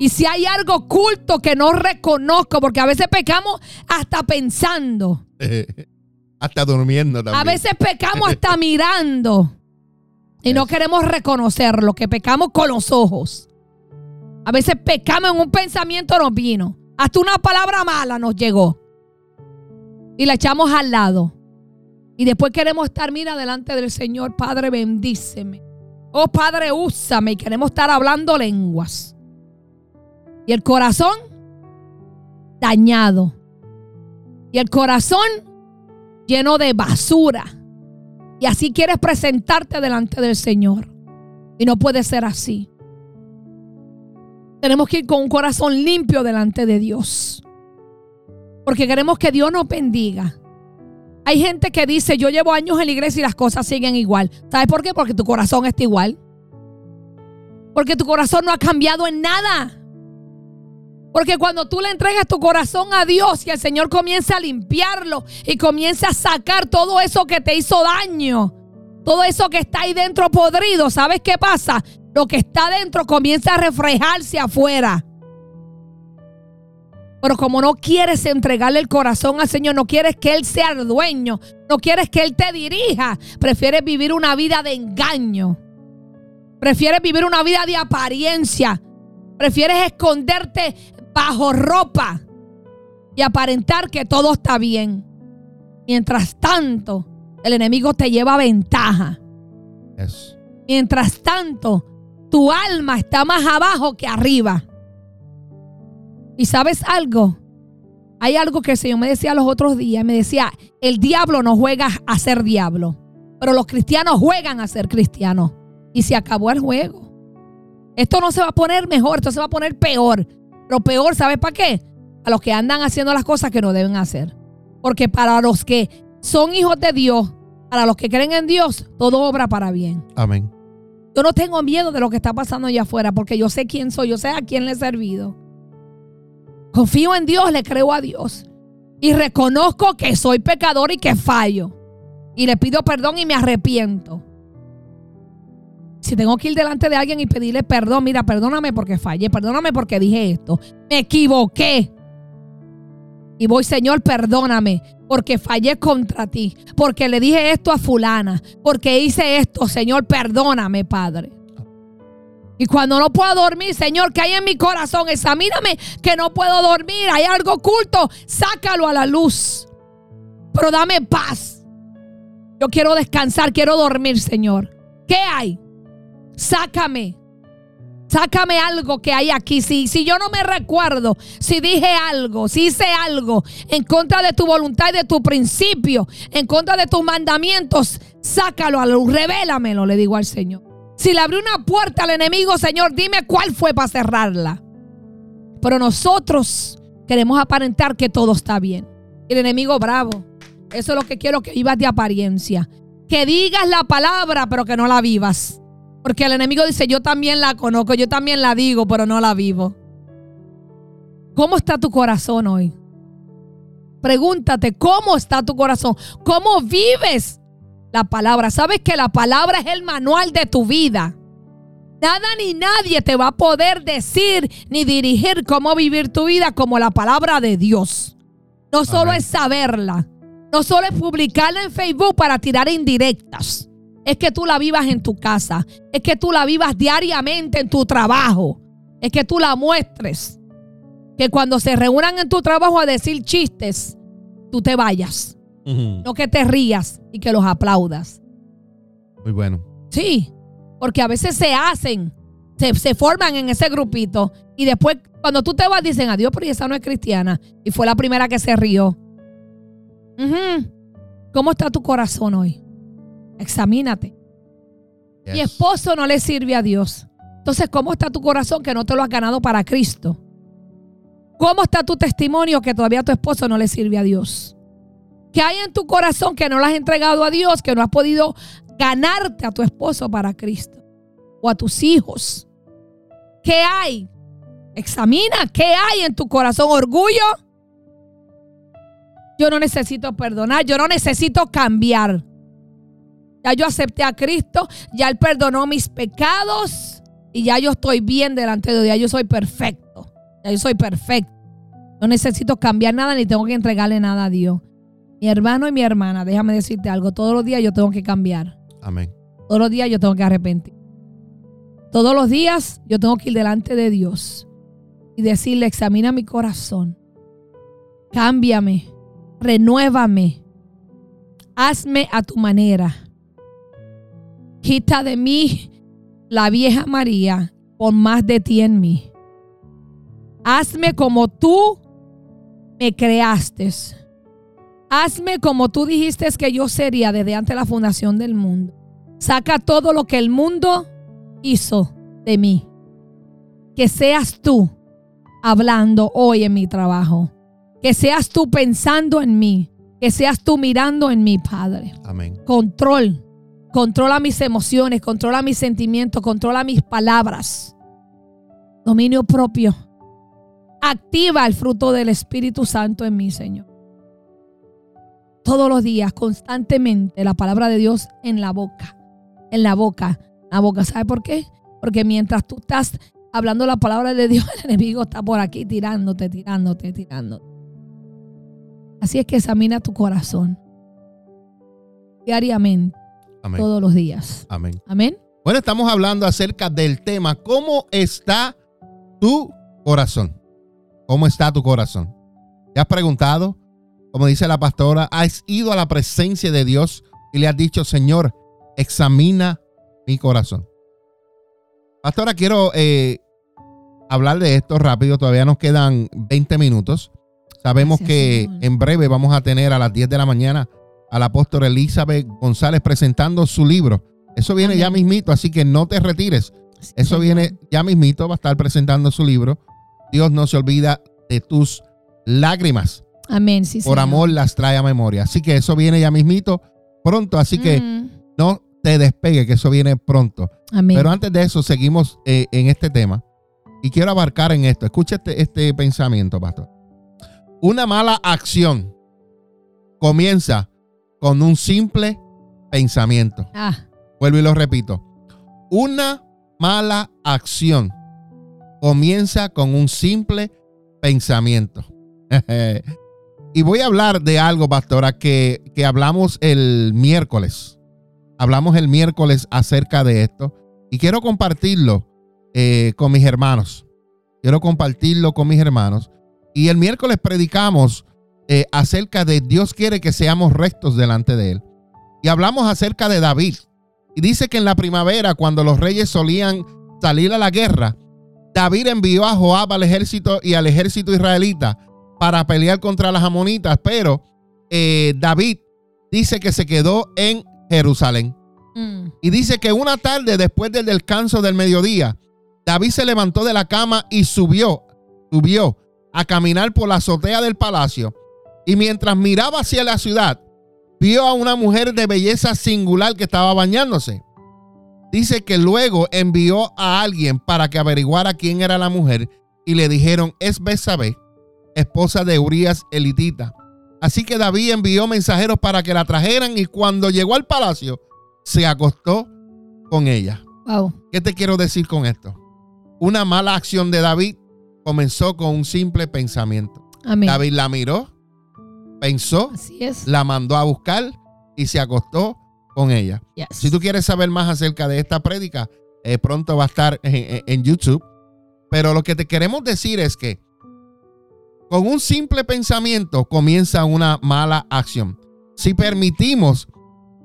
Y si hay algo oculto que no reconozco, porque a veces pecamos hasta pensando, Hasta durmiendo también. a veces pecamos hasta mirando. Y no queremos reconocerlo, que pecamos con los ojos. A veces pecamos en un pensamiento nos vino. Hasta una palabra mala nos llegó. Y la echamos al lado. Y después queremos estar, mira, delante del Señor, Padre, bendíceme. Oh, Padre, úsame. Y queremos estar hablando lenguas. Y el corazón dañado. Y el corazón lleno de basura. Y así quieres presentarte delante del Señor. Y no puede ser así. Tenemos que ir con un corazón limpio delante de Dios. Porque queremos que Dios nos bendiga. Hay gente que dice, yo llevo años en la iglesia y las cosas siguen igual. ¿Sabes por qué? Porque tu corazón está igual. Porque tu corazón no ha cambiado en nada. Porque cuando tú le entregas tu corazón a Dios y el Señor comienza a limpiarlo y comienza a sacar todo eso que te hizo daño, todo eso que está ahí dentro podrido, ¿sabes qué pasa? Lo que está dentro comienza a reflejarse afuera. Pero como no quieres entregarle el corazón al Señor, no quieres que Él sea el dueño, no quieres que Él te dirija, prefieres vivir una vida de engaño. Prefieres vivir una vida de apariencia. Prefieres esconderte bajo ropa y aparentar que todo está bien. Mientras tanto, el enemigo te lleva ventaja. Mientras tanto, tu alma está más abajo que arriba. ¿Y sabes algo? Hay algo que el Señor me decía los otros días. Me decía, el diablo no juega a ser diablo, pero los cristianos juegan a ser cristianos. Y se acabó el juego. Esto no se va a poner mejor, esto se va a poner peor. Lo peor, ¿sabes para qué? A los que andan haciendo las cosas que no deben hacer. Porque para los que son hijos de Dios, para los que creen en Dios, todo obra para bien. Amén. Yo no tengo miedo de lo que está pasando allá afuera porque yo sé quién soy, yo sé a quién le he servido. Confío en Dios, le creo a Dios. Y reconozco que soy pecador y que fallo. Y le pido perdón y me arrepiento. Si tengo que ir delante de alguien y pedirle perdón, mira, perdóname porque fallé, perdóname porque dije esto, me equivoqué. Y voy, Señor, perdóname porque fallé contra ti, porque le dije esto a fulana, porque hice esto, Señor, perdóname, Padre. Y cuando no puedo dormir, Señor, que hay en mi corazón, examíname que no puedo dormir, hay algo oculto, sácalo a la luz. Pero dame paz. Yo quiero descansar, quiero dormir, Señor. ¿Qué hay? sácame. Sácame algo que hay aquí. Si, si yo no me recuerdo, si dije algo, si hice algo en contra de tu voluntad y de tu principio, en contra de tus mandamientos, sácalo a luz, revélamelo, le digo al Señor. Si le abrí una puerta al enemigo, Señor, dime cuál fue para cerrarla. Pero nosotros queremos aparentar que todo está bien. El enemigo bravo. Eso es lo que quiero que vivas de apariencia. Que digas la palabra, pero que no la vivas. Porque el enemigo dice, yo también la conozco, yo también la digo, pero no la vivo. ¿Cómo está tu corazón hoy? Pregúntate, ¿cómo está tu corazón? ¿Cómo vives la palabra? Sabes que la palabra es el manual de tu vida. Nada ni nadie te va a poder decir ni dirigir cómo vivir tu vida como la palabra de Dios. No solo es saberla, no solo es publicarla en Facebook para tirar indirectas es que tú la vivas en tu casa, es que tú la vivas diariamente en tu trabajo, es que tú la muestres. Que cuando se reúnan en tu trabajo a decir chistes, tú te vayas. No que te rías y que los aplaudas. Muy bueno. Sí, porque a veces se hacen, se, forman en ese grupito y después cuando tú te vas dicen adiós, pero esa no es cristiana. Y fue la primera que se rió. ¿Cómo está tu corazón hoy? Examínate. Mi esposo no le sirve a Dios. Entonces, ¿cómo está tu corazón que no te lo has ganado para Cristo? ¿Cómo está tu testimonio que todavía tu esposo no le sirve a Dios? ¿Qué hay en tu corazón que no lo has entregado a Dios, que no has podido ganarte a tu esposo para Cristo? O a tus hijos. ¿Qué hay? Examina qué hay en tu corazón. Orgullo. Yo no necesito perdonar, yo no necesito cambiar. Ya yo acepté a Cristo, ya Él perdonó mis pecados y ya yo estoy bien delante de Dios, ya yo soy perfecto, ya yo soy perfecto. No necesito cambiar nada ni tengo que entregarle nada a Dios. Mi hermano y mi hermana, déjame decirte algo, todos los días yo tengo que cambiar. Amén. Todos los días yo tengo que arrepentir. Todos los días yo tengo que ir delante de Dios y decirle, examina mi corazón, cámbiame, renuévame, hazme a tu manera. Quita de mí la vieja María, pon más de ti en mí. Hazme como tú me creaste. Hazme como tú dijiste que yo sería desde antes de la fundación del mundo. Saca todo lo que el mundo hizo de mí. Que seas tú hablando hoy en mi trabajo. Que seas tú pensando en mí. Que seas tú mirando en mi Padre. Amén. Control. Controla mis emociones, controla mis sentimientos, controla mis palabras. Dominio propio. Activa el fruto del Espíritu Santo en mí, Señor. Todos los días, constantemente, la palabra de Dios en la boca. En la boca. La boca. ¿Sabe por qué? Porque mientras tú estás hablando la palabra de Dios, el enemigo está por aquí tirándote, tirándote, tirándote. Así es que examina tu corazón diariamente, Amén. todos los días. Amén. Amén. Bueno, estamos hablando acerca del tema, ¿cómo está tu corazón? ¿Cómo está tu corazón? ¿Te has preguntado? Como dice la pastora, ¿has ido a la presencia de Dios y le has dicho, Señor, examina mi corazón? Pastora, quiero eh, hablar de esto rápido, todavía nos quedan 20 minutos. Sabemos Gracias, que Señor. en breve vamos a tener a las 10 de la mañana a la apóstola Elizabeth González presentando su libro. Eso viene Amén. ya mismito, así que no te retires. Eso Señor. viene ya mismito, va a estar presentando su libro. Dios no se olvida de tus lágrimas. Amén. Sí, Por Señor. amor las trae a memoria. Así que eso viene ya mismito pronto. Así que Mm, no te despegue, que eso viene pronto. amén. Pero antes de eso, seguimos eh, en este tema. Y quiero abarcar en esto. Escucha este, este pensamiento, pastor. Una mala acción comienza con un simple pensamiento. ah, Vuelvo y lo repito. Una mala acción comienza con un simple pensamiento. y voy a hablar de algo, pastora, que, que hablamos el miércoles. Hablamos el miércoles acerca de esto. Y quiero compartirlo eh, con mis hermanos. Quiero compartirlo con mis hermanos. Y el miércoles predicamos eh, acerca de Dios quiere que seamos rectos delante de Él. Y hablamos acerca de David. Y dice que en la primavera, cuando los reyes solían salir a la guerra, David envió a Joab al ejército y al ejército israelita para pelear contra las amonitas, pero eh, David dice que se quedó en Jerusalén. mm, Y dice que una tarde después del descanso del mediodía, David se levantó de la cama y subió, subió a caminar por la azotea del palacio. Y mientras miraba hacia la ciudad, vio a una mujer de belleza singular que estaba bañándose. Dice que luego envió a alguien para que averiguara quién era la mujer y le dijeron, es Betsabé, esposa de Urias elitita. Así que David envió mensajeros para que la trajeran y cuando llegó al palacio, se acostó con ella. wow. ¿Qué te quiero decir con esto? Una mala acción de David comenzó con un simple pensamiento. Amén. David la miró, pensó, Así es. la mandó a buscar y se acostó con ella. Yes. Si tú quieres saber más acerca de esta prédica, eh, pronto va a estar en, en- en YouTube. Pero lo que te queremos decir es que con un simple pensamiento comienza una mala acción. Si permitimos,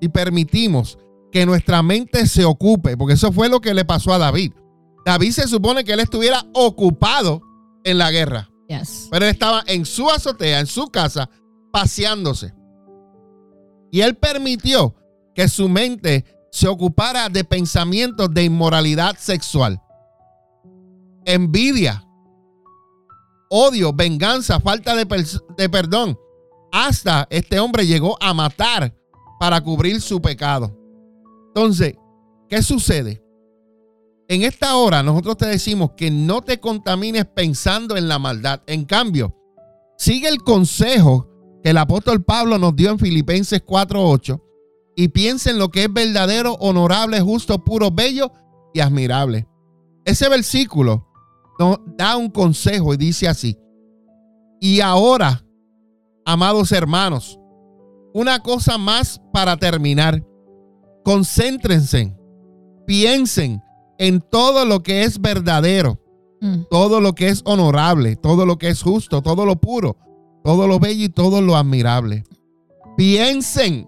si permitimos que nuestra mente se ocupe, porque eso fue lo que le pasó a David. David se supone que él estuviera ocupado en la guerra, Yes. pero él estaba en su azotea, en su casa, paseándose. Y él permitió que su mente se ocupara de pensamientos de inmoralidad sexual, envidia, odio, venganza, falta de, perdón. Hasta este hombre llegó a matar para cubrir su pecado. Entonces, ¿qué sucede? En esta hora nosotros te decimos que no te contamines pensando en la maldad. En cambio, sigue el consejo que el apóstol Pablo nos dio en Filipenses 4:8 y piensa en lo que es verdadero, honorable, justo, puro, bello y admirable. Ese versículo da un consejo y dice así: Y ahora, amados hermanos, una cosa más para terminar. concéntrense, piensen en todo lo que es verdadero, Mm. todo lo que es honorable, todo lo que es justo, todo lo puro, todo lo bello y todo lo admirable. Piensen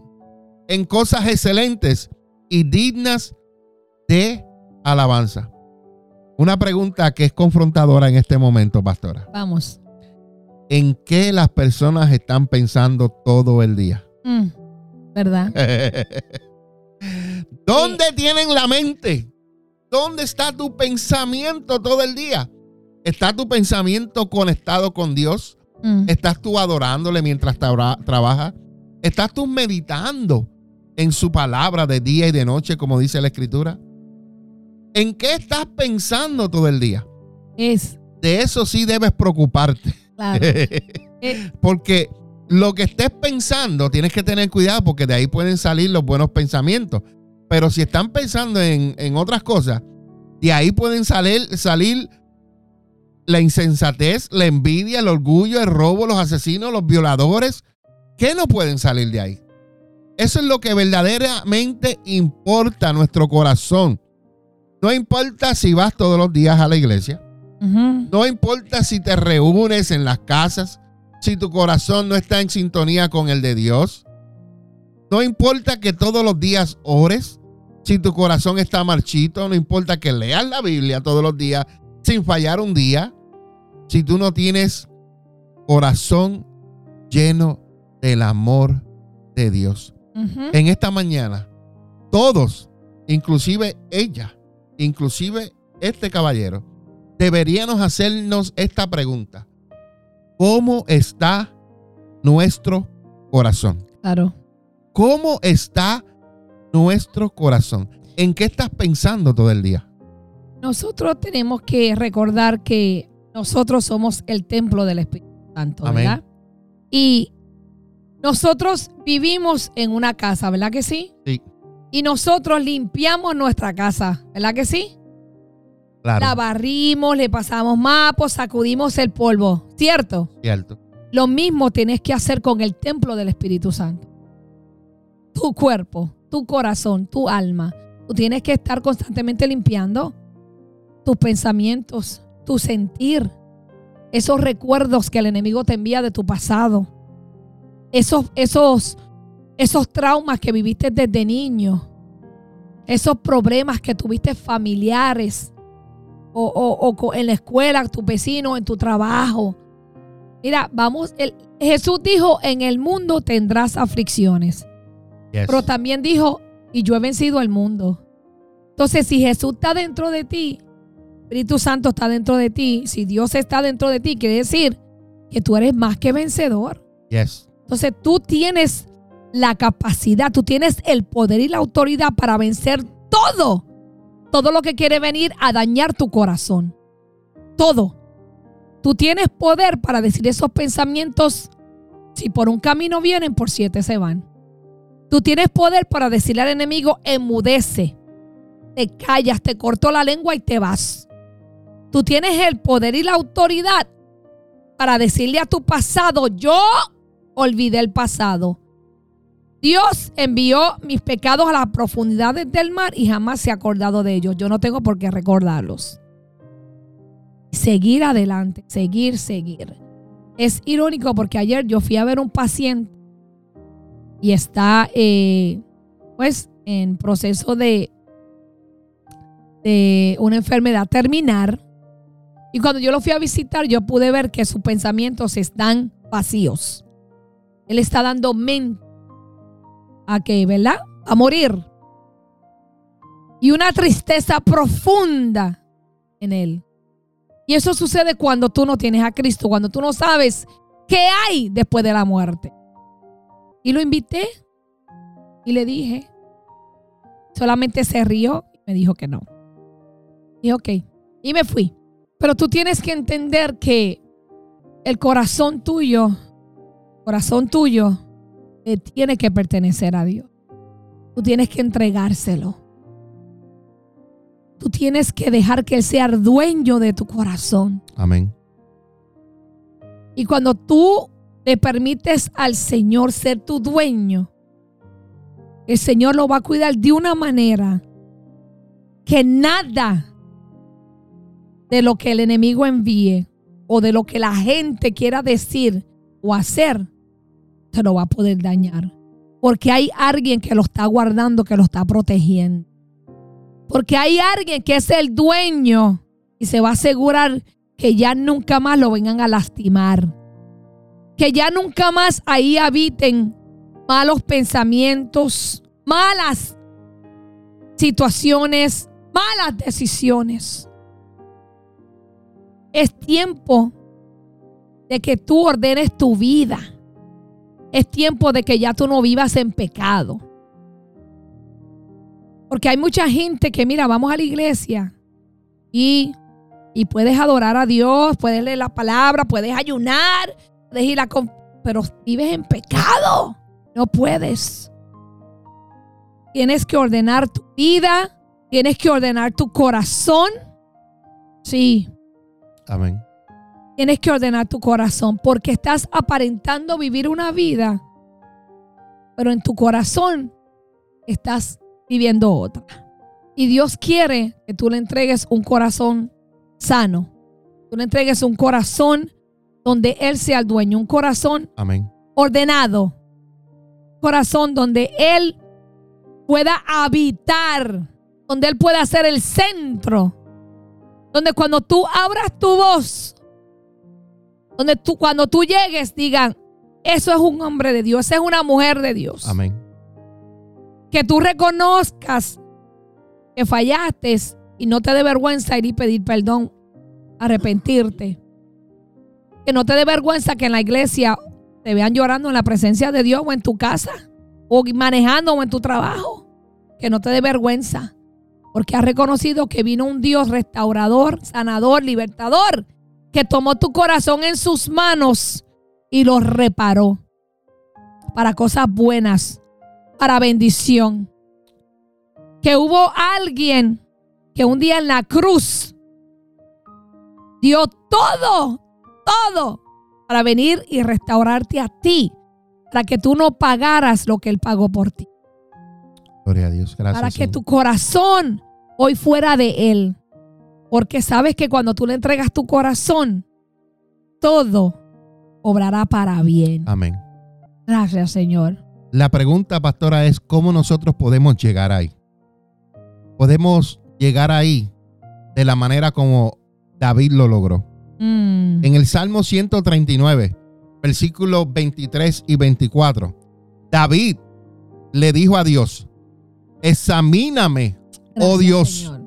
en cosas excelentes y dignas de alabanza. Una pregunta que es confrontadora en este momento, pastora. Vamos. ¿En qué las personas están pensando todo el día? Mm. ¿Verdad? ¿Dónde tienen la mente? ¿Dónde está tu pensamiento todo el día? ¿Está tu pensamiento conectado con Dios? Mm. ¿Estás tú adorándole mientras tra- trabajas? ¿Estás tú meditando en su palabra de día y de noche, como dice la escritura? ¿En qué estás pensando todo el día? Es, De eso sí debes preocuparte. claro. Eh, Porque lo que estés pensando, tienes que tener cuidado porque de ahí pueden salir los buenos pensamientos. Pero si están pensando en, en otras cosas, de ahí pueden salir, salir la insensatez, la envidia, el orgullo, el robo, los asesinos, los violadores. ¿Qué no pueden salir de ahí? Eso es lo que verdaderamente importa a nuestro corazón. No importa si vas todos los días a la iglesia. No importa si te reúnes en las casas, si tu corazón no está en sintonía con el de Dios. No importa que todos los días ores, si tu corazón está marchito. No importa que leas la Biblia todos los días sin fallar un día. Si tú no tienes corazón lleno del amor de Dios. En esta mañana, todos, inclusive ella, inclusive este caballero, deberíamos hacernos esta pregunta. ¿Cómo está nuestro corazón? Claro. ¿Cómo está nuestro corazón? ¿En qué estás pensando todo el día? Nosotros tenemos que recordar que nosotros somos el templo del Espíritu Santo, Amén. ¿verdad? Y nosotros vivimos en una casa, ¿verdad que sí? Sí. Y nosotros limpiamos nuestra casa, ¿verdad que sí? La Claro, barrimos, le pasamos mapos, sacudimos el polvo, ¿cierto? cierto. Lo mismo tienes que hacer con el templo del Espíritu Santo. Tu cuerpo, tu corazón, tu alma. Tú tienes que estar constantemente limpiando tus pensamientos, tu sentir, esos recuerdos que el enemigo te envía de tu pasado, esos, esos, esos traumas que viviste desde niño, esos problemas que tuviste familiares o, o- en la escuela, tu vecino, en tu trabajo. Mira, vamos, el- Jesús dijo, en el mundo tendrás aflicciones, Yes. pero también dijo, y yo he vencido al mundo. Entonces, si Jesús está dentro de ti, Espíritu Santo está dentro de ti, si Dios está dentro de ti, quiere decir que tú eres más que vencedor. Yes. Entonces, tú tienes la capacidad, tú tienes el poder y la autoridad para vencer todo, todo lo que quiere venir a dañar tu corazón. Todo. Tú tienes poder para decir esos pensamientos, si por un camino vienen, por siete se van. Tú tienes poder para decirle al enemigo, enmudece, te callas, te cortó la lengua y te vas. Tú tienes el poder y la autoridad para decirle a tu pasado, yo olvidé el pasado. Dios envió mis pecados a las profundidades del mar y jamás se ha acordado de ellos. Yo no tengo por qué recordarlos. Seguir adelante, seguir, seguir. Es irónico porque ayer yo fui a ver un paciente y está eh, pues en proceso de, de una enfermedad terminar. Y cuando yo lo fui a visitar, yo pude ver que sus pensamientos están vacíos. Él está dando mente a que, ¿verdad? A morir. Y una tristeza profunda en él. Y eso sucede cuando tú no tienes a Cristo, cuando tú no sabes qué hay después de la muerte. Y lo invité y le dije, solamente se rió y me dijo que no. Y ok, y me fui. Pero tú tienes que entender que el corazón tuyo, corazón tuyo, le tiene que pertenecer a Dios. Tú tienes que entregárselo. Tú tienes que dejar que Él sea el dueño de tu corazón. Amén. Y cuando tú le permites al Señor ser tu dueño, el Señor lo va a cuidar de una manera que nada de lo que el enemigo envíe o de lo que la gente quiera decir o hacer, te lo va a poder dañar. Porque hay alguien que lo está guardando, que lo está protegiendo. Porque hay alguien que es el dueño y se va a asegurar que ya nunca más lo vengan a lastimar. Que ya nunca más ahí habiten malos pensamientos, malas situaciones, malas decisiones. Es tiempo de que tú ordenes tu vida. Es tiempo de que ya tú no vivas en pecado. Porque hay mucha gente que, mira, vamos a la iglesia y, y puedes adorar a Dios, puedes leer la palabra, puedes ayunar, puedes ir a... Pero vives en pecado. No puedes. Tienes que ordenar tu vida, tienes que ordenar tu corazón. Sí. Amén. Tienes que ordenar tu corazón porque estás aparentando vivir una vida, pero en tu corazón estás viviendo otra. Y Dios quiere que tú le entregues un corazón sano. Tú le entregues un corazón donde Él sea el dueño, un corazón Amén. ordenado, corazón donde Él pueda habitar, donde Él pueda ser el centro, donde cuando tú abras tu voz, donde tú cuando tú llegues digan, eso es un hombre de Dios, esa es una mujer de Dios. Amén. Que tú reconozcas que fallaste y no te dé vergüenza ir y pedir perdón, arrepentirte. Que no te dé vergüenza que en la iglesia te vean llorando en la presencia de Dios o en tu casa, o manejando o en tu trabajo. Que no te dé vergüenza, porque has reconocido que vino un Dios restaurador, sanador, libertador, que tomó tu corazón en sus manos y lo reparó para cosas buenas, para bendición. Que hubo alguien que un día en la cruz dio todo, todo para venir y restaurarte a ti, para que tú no pagaras lo que Él pagó por ti, Gloria a Dios. Gracias. para que tu corazón hoy fuera de Él, porque sabes que cuando tú le entregas tu corazón, todo obrará para bien. Amén. Gracias, Señor. La pregunta, pastora, es cómo nosotros podemos llegar ahí. Podemos llegar ahí de la manera como David lo logró. Mm, En el Salmo 139, versículos 23 y 24, David le dijo a Dios, examíname, oh Dios, Señor.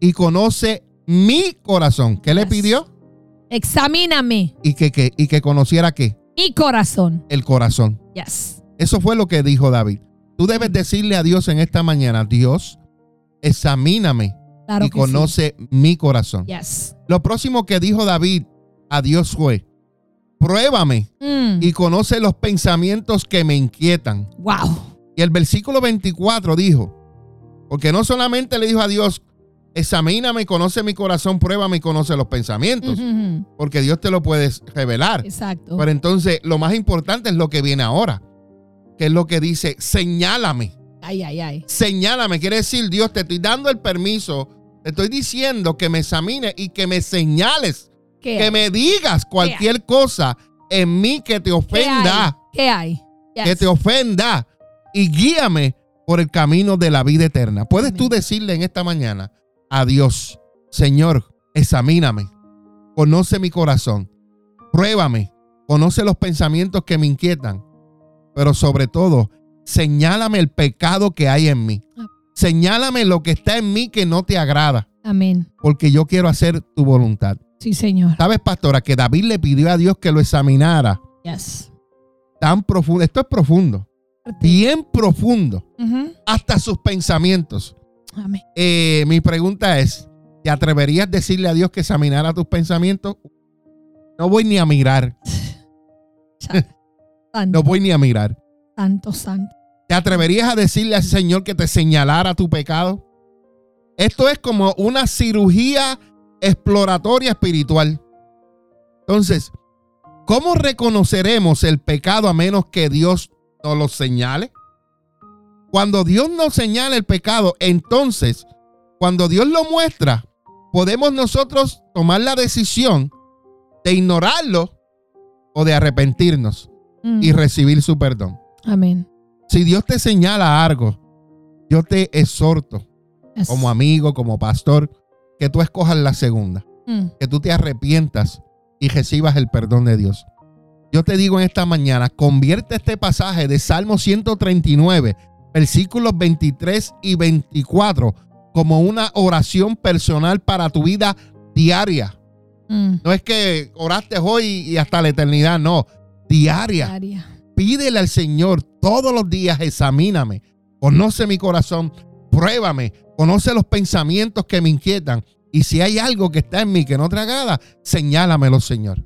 y conoce mi corazón. ¿Qué le pidió? Examíname Y que, que- y que conociera qué? mi corazón. El corazón. Yes. Eso fue lo que dijo David. Tú debes decirle a Dios en esta mañana, Dios, examíname Claro y conoce mi corazón. Yes. Lo próximo que dijo David a Dios fue, pruébame Mm, y conoce los pensamientos que me inquietan. wow. Y el versículo 24 dijo, porque no solamente le dijo a Dios, examíname conoce mi corazón, pruébame y conoce los pensamientos, porque Dios te lo puede revelar. Exacto. Pero entonces lo más importante es lo que viene ahora, que es lo que dice, señálame. Ay, ay, ay. Señálame, quiere decir, Dios, te estoy dando el permiso, te estoy diciendo que me examine y que me señales, ¿Qué que hay? me digas cualquier cosa en mí que te ¿Qué ofenda, hay? ¿Qué hay? Yes. que te ofenda y guíame por el camino de la vida eterna. ¿Puedes tú decirle en esta mañana a Dios, Señor, examíname, conoce mi corazón, pruébame, conoce los pensamientos que me inquietan, pero sobre todo, señálame el pecado que hay en mí. Señálame lo que está en mí que no te agrada, Amén. porque yo quiero hacer tu voluntad. Sí, Señor. ¿Sabes, pastora, que David le pidió a Dios que lo examinara Yes. tan profundo? Esto es profundo, bien profundo, hasta sus pensamientos. Amén. Eh, mi pregunta es, ¿te atreverías a decirle a Dios que examinara tus pensamientos? No voy ni a mirar, no voy ni a mirar. santo, santo. ¿Te atreverías a decirle al Señor que te señalara tu pecado? Esto es como una cirugía exploratoria espiritual. Entonces, ¿cómo reconoceremos el pecado a menos que Dios nos lo señale? Cuando Dios nos señala el pecado, entonces, cuando Dios lo muestra, podemos nosotros tomar la decisión de ignorarlo o de arrepentirnos Mm. y recibir su perdón. Amén. Si Dios te señala algo, yo te exhorto Yes. como amigo, como pastor, que tú escojas la segunda, Mm. que tú te arrepientas y recibas el perdón de Dios. Yo te digo en esta mañana, convierte este pasaje de Salmo 139, versículos 23 y 24, como una oración personal para tu vida diaria. Mm. No es que oraste hoy y hasta la eternidad, no, diaria. Diaria. Pídele al Señor todos los días, examíname, conoce mi corazón, pruébame, conoce los pensamientos que me inquietan. Y si hay algo que está en mí que no te agrada, señálamelo, Señor.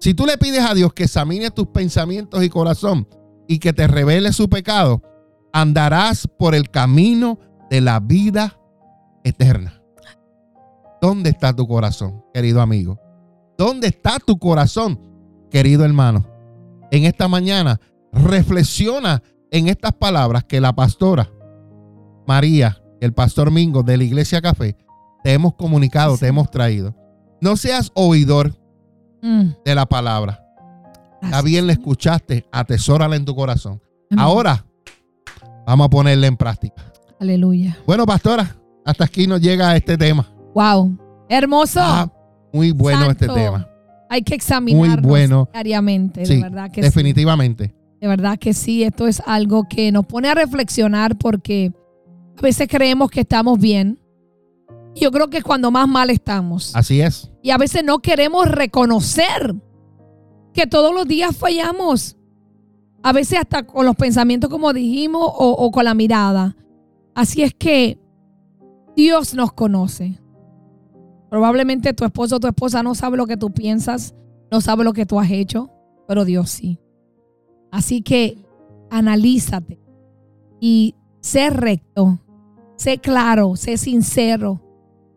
Si tú le pides a Dios que examine tus pensamientos y corazón y que te revele su pecado, andarás por el camino de la vida eterna. ¿Dónde está tu corazón, querido amigo? ¿Dónde está tu corazón, querido hermano? En esta mañana, reflexiona en estas palabras que la pastora María, el pastor Mingo de la Iglesia Café, te hemos comunicado, Sí. te hemos traído. No seas oidor Mm. de la palabra. Gracias. bien la escuchaste, atesórala en tu corazón. Amén. Ahora, vamos a ponerla en práctica. Aleluya. Bueno, pastora, hasta aquí nos llega este tema. Wow. Hermoso. Ah, muy bueno Santo. este tema. Hay que examinarnos bueno. diariamente. Sí, de verdad que sí. definitivamente. De verdad que sí, esto es algo que nos pone a reflexionar porque a veces creemos que estamos bien. Y yo creo que es cuando más mal estamos. Así es. Y a veces no queremos reconocer que todos los días fallamos. A veces hasta con los pensamientos, como dijimos, o, o con la mirada. Así es que Dios nos conoce. Probablemente tu esposo o tu esposa no sabe lo que tú piensas, no sabe lo que tú has hecho, pero Dios sí. Así que analízate y sé recto, sé claro, sé sincero,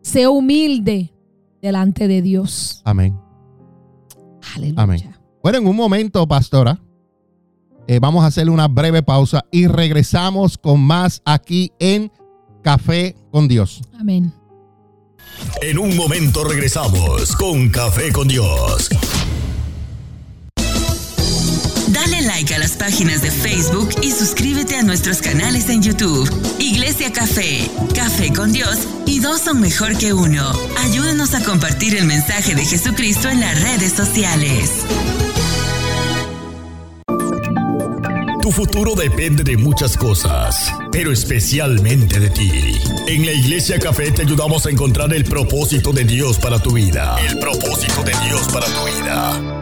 sé humilde delante de Dios. Amén. Aleluya. Amén. Bueno, en un momento, pastora, eh, vamos a hacer una breve pausa y regresamos con más aquí en Café con Dios. Amén. En un momento regresamos con Café con Dios. Dale like a las páginas de Facebook y suscríbete a nuestros canales en YouTube. Iglesia Café, Café con Dios y dos son mejor que uno. Ayúdanos a compartir el mensaje de Jesucristo en las redes sociales. Tu futuro depende de muchas cosas, pero especialmente de ti. En la Iglesia Café te ayudamos a encontrar el propósito de Dios para tu vida. El propósito de Dios para tu vida.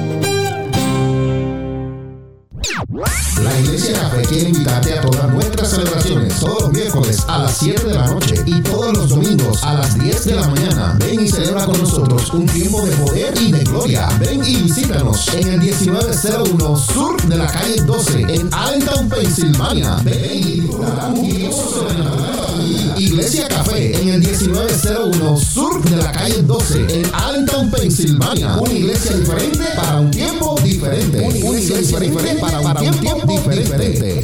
La Iglesia Café quiere invitarte a todas nuestras celebraciones todos los miércoles a las 7 de la noche y todos los domingos a las 10 de la mañana. Ven y celebra con nosotros un tiempo de poder y de gloria. Ven y visítanos en el 1901 Sur de la calle 12 en Allentown, Pensilvania. Ven y un tiempo sobrenatural. Iglesia Café en el 1901 Sur de la calle 12 en Allentown, Pensilvania. Una iglesia diferente para un tiempo diferente. Una iglesia diferente para un tiempo diferente.